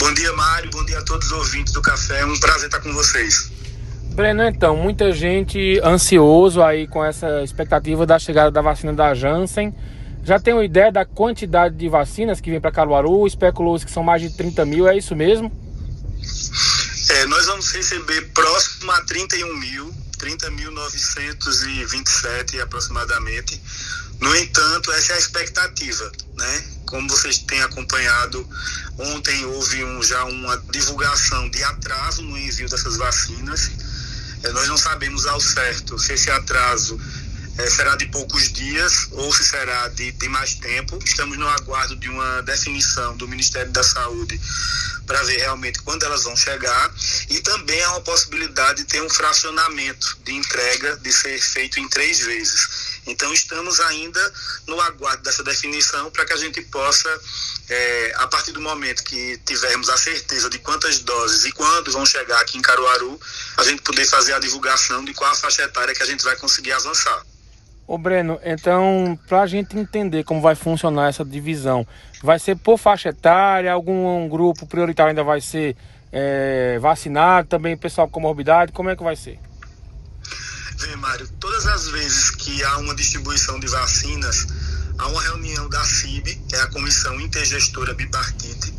Bom dia, Mário. Bom dia a todos os ouvintes do Café. É um prazer estar com vocês. Breno, então, muita gente ansioso aí com essa expectativa da chegada da vacina da Janssen. Já tem uma ideia da quantidade de vacinas que vem para Caruaru? Especulou-se que são mais de 30 mil, é isso mesmo? É, nós vamos receber próximo a 31 mil, 30.927 aproximadamente. No entanto, essa é a expectativa, né? Como vocês têm acompanhado, ontem houve um, já uma divulgação de atraso no envio dessas vacinas. É, nós não sabemos ao certo se esse atraso é, será de poucos dias ou se será de, de mais tempo. Estamos no aguardo de uma definição do Ministério da Saúde para ver realmente quando elas vão chegar e também há uma possibilidade de ter um fracionamento de entrega de ser feito em três vezes. Então estamos ainda no aguardo dessa definição para que a gente possa, é, a partir do momento que tivermos a certeza de quantas doses e quando vão chegar aqui em Caruaru, a gente poder fazer a divulgação de qual a faixa etária que a gente vai conseguir avançar. Ô Breno, então, para a gente entender como vai funcionar essa divisão, vai ser por faixa etária, algum grupo prioritário ainda vai ser é, vacinado, também pessoal com morbidade, como é que vai ser? Vê, Mário, todas as vezes que há uma distribuição de vacinas, há uma reunião da CIB, que é a Comissão Intergestora Bipartite,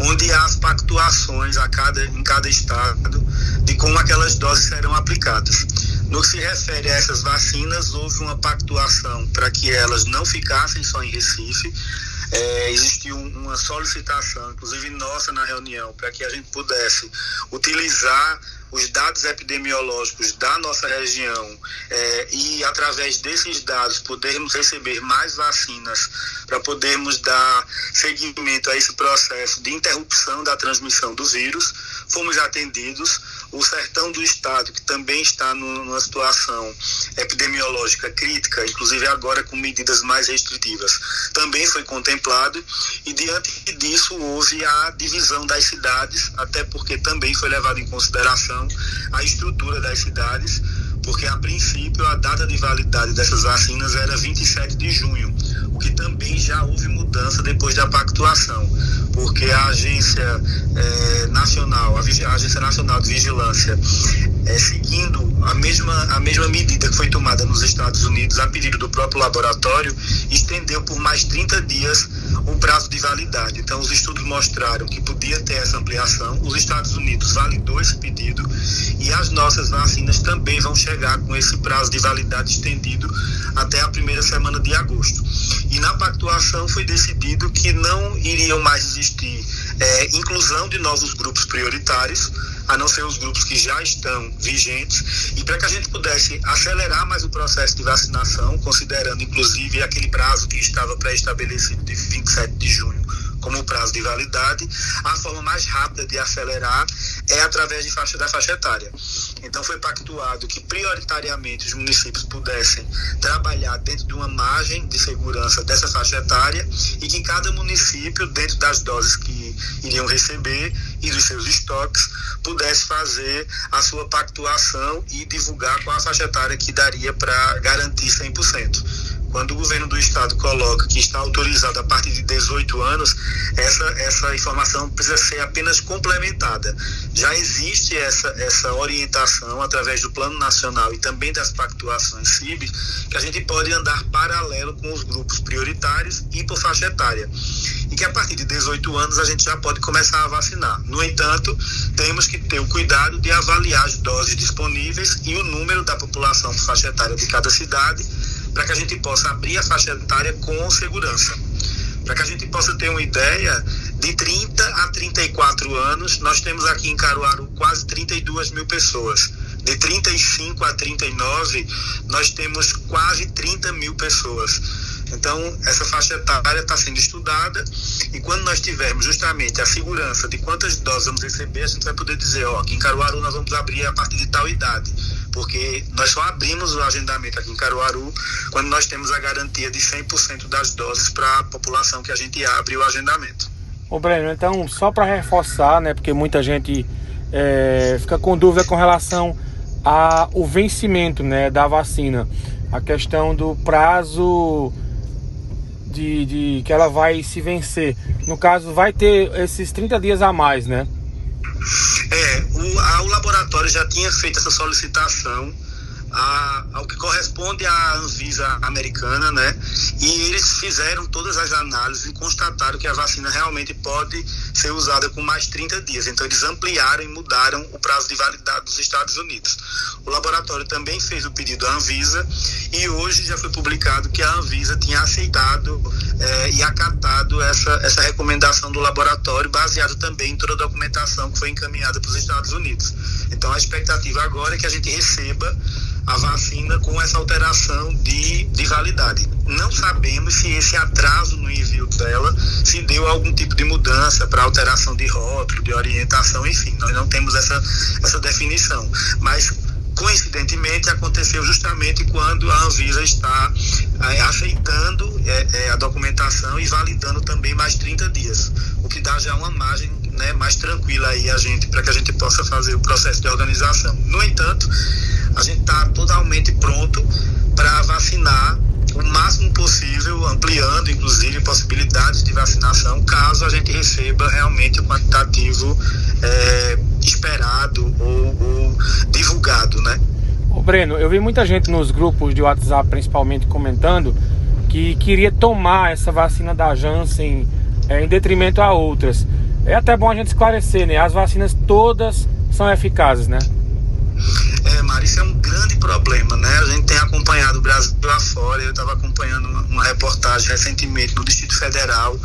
onde há as pactuações a cada, em cada estado de como aquelas doses serão aplicadas. No que se refere a essas vacinas, houve uma pactuação para que elas não ficassem só em Recife. É, existiu uma solicitação, inclusive nossa na reunião, para que a gente pudesse utilizar os dados epidemiológicos da nossa região é, e, através desses dados, podermos receber mais vacinas para podermos dar seguimento a esse processo de interrupção da transmissão do vírus. Fomos atendidos. O sertão do estado, que também está no, numa situação epidemiológica crítica, inclusive agora com medidas mais restritivas, também foi contemplado. E, diante disso, houve a divisão das cidades, até porque também foi levado em consideração a estrutura das cidades, porque a princípio a data de validade dessas vacinas era 27 de junho, o que também já houve mudança depois da pactuação, porque a agência é, nacional, a, a, agência nacional de vigilância, é, seguindo a mesma a mesma medida que foi tomada nos Estados Unidos a pedido do próprio laboratório, estendeu por mais 30 dias o prazo de validade. Então, os estudos mostraram que podia ter essa ampliação. Os Estados Unidos validou esse pedido e as nossas vacinas também vão chegar com esse prazo de validade estendido até a primeira semana de agosto. E na pactuação foi decidido que não iriam mais existir é, inclusão de novos grupos prioritários, a não ser os grupos que já estão vigentes, e para que a gente pudesse acelerar mais o processo de vacinação, considerando inclusive aquele prazo que estava pré-estabelecido de 27 de junho como prazo de validade, a forma mais rápida de acelerar é através de faixa da faixa etária. Então foi pactuado que prioritariamente os municípios pudessem trabalhar dentro de uma margem de segurança dessa faixa etária e que cada município, dentro das doses que iriam receber e dos seus estoques, pudesse fazer a sua pactuação e divulgar qual a faixa etária que daria para garantir 100%. Quando o governo do estado coloca que está autorizado a partir de 18 anos, essa, essa informação precisa ser apenas complementada. Já existe essa, essa orientação através do Plano Nacional e também das pactuações CIB, que a gente pode andar paralelo com os grupos prioritários e por faixa etária. E que a partir de 18 anos a gente já pode começar a vacinar. No entanto, temos que ter o cuidado de avaliar as doses disponíveis e o número da população por faixa etária de cada cidade para que a gente possa abrir a faixa etária com segurança. Para que a gente possa ter uma ideia, de 30 a 34 anos, nós temos aqui em Caruaru quase 32 mil pessoas. De 35 a 39, nós temos quase 30 mil pessoas. Então, essa faixa etária está sendo estudada e quando nós tivermos justamente a segurança de quantas doses vamos receber, a gente vai poder dizer, ó, aqui em Caruaru nós vamos abrir a partir de tal idade porque nós só abrimos o agendamento aqui em Caruaru quando nós temos a garantia de 100% das doses para a população que a gente abre o agendamento. Ô Breno, então só para reforçar, né, porque muita gente é, fica com dúvida com relação ao vencimento né, da vacina, a questão do prazo de, de que ela vai se vencer. No caso, vai ter esses 30 dias a mais, né? É, laboratório já tinha feito essa solicitação a, ao que corresponde à Anvisa americana, né? E eles fizeram todas as análises e constataram que a vacina realmente pode ser usada com mais 30 dias. Então eles ampliaram e mudaram o prazo de validade dos Estados Unidos. O laboratório também fez o pedido à Anvisa e hoje já foi publicado que a Anvisa tinha aceitado é, e acatado essa, essa recomendação do laboratório, baseado também em toda a documentação que foi encaminhada para os Estados Unidos. Então a expectativa agora é que a gente receba a vacina com essa alteração de, de validade. Não sabemos se esse atraso no envio dela se deu algum tipo de mudança para alteração de rótulo, de orientação, enfim, nós não temos essa, essa definição. Mas coincidentemente aconteceu justamente quando a Anvisa está é, aceitando é, é, a documentação e validando também mais 30 dias, o que dá já uma margem né, mais tranquila aí a gente para que a gente possa fazer o processo de organização. No entanto, a gente está totalmente pronto para vacinar o máximo possível, ampliando inclusive possibilidades de vacinação, caso a gente receba realmente o quantitativo é, esperado ou, ou, divulgado, né? Ô Breno, eu vi muita gente nos grupos de WhatsApp principalmente comentando que queria tomar essa vacina da Janssen é, em detrimento a outras. É até bom a gente esclarecer, né? As vacinas todas são eficazes, né? Problema, né? A gente tem acompanhado o Brasil afora, eu estava acompanhando uma, uma, reportagem recentemente no Distrito Federal,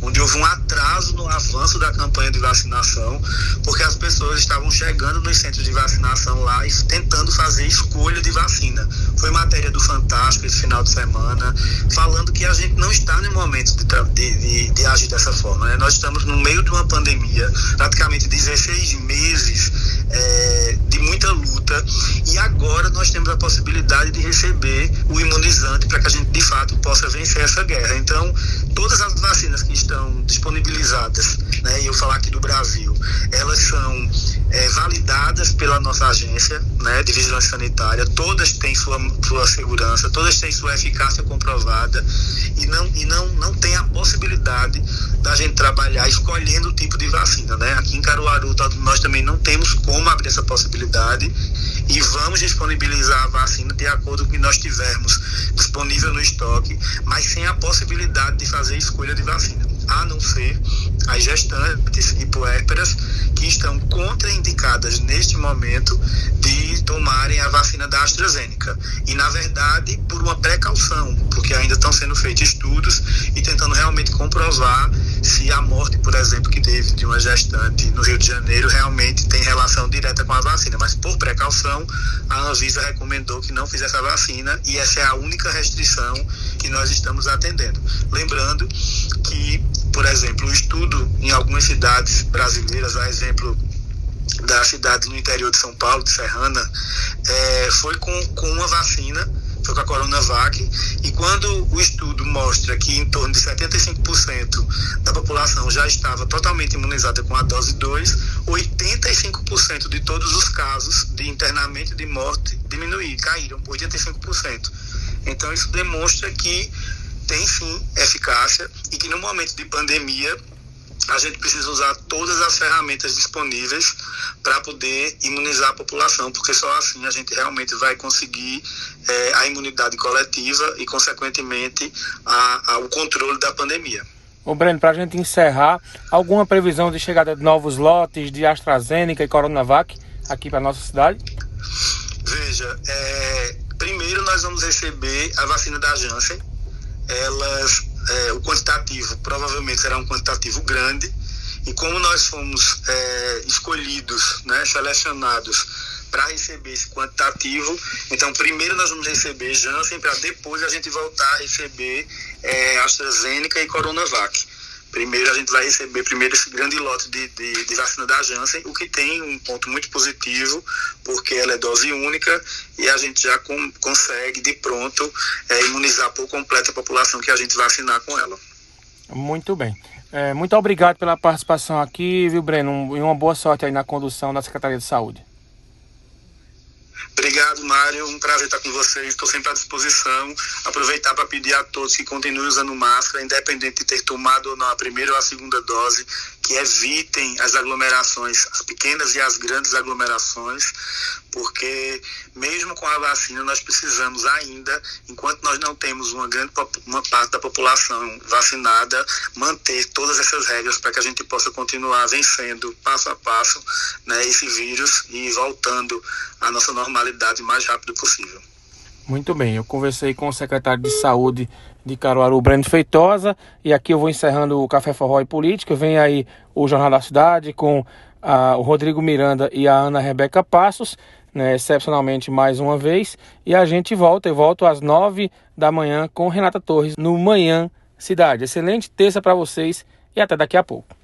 onde houve um atraso no avanço da campanha de vacinação, porque as pessoas estavam chegando nos centros de vacinação lá e tentando fazer escolha de vacina. Foi matéria do Fantástico esse final de semana, falando que a gente não está no momento de, de, de, de agir dessa forma, né? Nós estamos no meio de uma pandemia, praticamente 16 meses é, possibilidade de receber o imunizante para que a gente de fato possa vencer essa guerra. Então, todas as vacinas que estão disponibilizadas, né, e eu falar aqui do Brasil, elas são é, validadas pela nossa agência né, de vigilância sanitária, todas têm sua, sua segurança, todas têm sua eficácia comprovada e não, e não, não tem a possibilidade da gente trabalhar escolhendo o tipo de vacina. Né? Aqui em Caruaru nós também não temos como abrir essa possibilidade e vamos disponibilizar a vacina de acordo com o que nós tivermos disponível no estoque, mas sem a possibilidade de fazer escolha de vacina, a não ser as gestantes e puérperas que estão contraindicadas neste momento de tomarem a vacina da AstraZeneca. E, na verdade, por uma precaução, porque ainda estão sendo feitos estudos e tentando realmente comprovar se a morte, por exemplo, que teve de uma gestante no Rio de Janeiro realmente tem relação direta com a vacina. Mas, por precaução, a Anvisa recomendou que não fizesse a vacina e essa é a única restrição que nós estamos atendendo. Lembrando que, por exemplo, o estudo em algumas cidades brasileiras, a exemplo da cidade no interior de São Paulo, de Serrana, é, foi com, com uma vacina, foi com a Coronavac, e quando o estudo mostra que em torno de 75% da população já estava totalmente imunizada com a dose 2, 85% de todos os casos de internamento e de morte diminuíram, caíram, 85%. Então isso demonstra que tem sim eficácia e que no momento de pandemia a gente precisa usar todas as ferramentas disponíveis para poder imunizar a população, porque só assim a gente realmente vai conseguir é, a imunidade coletiva e, consequentemente, a, a, o controle da pandemia. O Breno, para a gente encerrar, alguma previsão de chegada de novos lotes de AstraZeneca e Coronavac aqui para nossa cidade? Veja, é, primeiro nós vamos receber a vacina da Janssen. Elas é, o quantitativo provavelmente será um quantitativo grande e como nós fomos é, escolhidos, né, selecionados para receber esse quantitativo, então primeiro nós vamos receber Janssen para depois a gente voltar a receber é, AstraZeneca e Coronavac. Primeiro a gente vai receber primeiro esse grande lote de, de, de, vacina da Janssen, o que tem um ponto muito positivo, porque ela é dose única e a gente já com, consegue de pronto é, imunizar por completo a população que a gente vacinar com ela. Muito bem. É, muito obrigado pela participação aqui, viu, Breno? E uma boa sorte aí na condução da Secretaria de Saúde. Obrigado, Mário. Um prazer estar com vocês. Estou sempre à disposição. Aproveitar para pedir a todos que continuem usando máscara, independente de ter tomado ou não a primeira ou a segunda dose, que evitem as aglomerações, as pequenas e as grandes aglomerações, porque mesmo com a vacina nós precisamos ainda, enquanto nós não temos uma grande uma parte da população vacinada, manter todas essas regras para que a gente possa continuar vencendo passo a passo né, esse vírus e voltando à nossa normalidade o mais rápido possível. Muito bem, eu conversei com o secretário de Saúde de Caruaru, Breno Feitosa, e aqui eu vou encerrando o Café Forró e Política. Vem aí o Jornal da Cidade com a, o Rodrigo Miranda e a Ana Rebeca Passos, né, excepcionalmente mais uma vez. E a gente volta, eu volto às nove da manhã com Renata Torres no Manhã Cidade. Excelente terça para vocês e até daqui a pouco.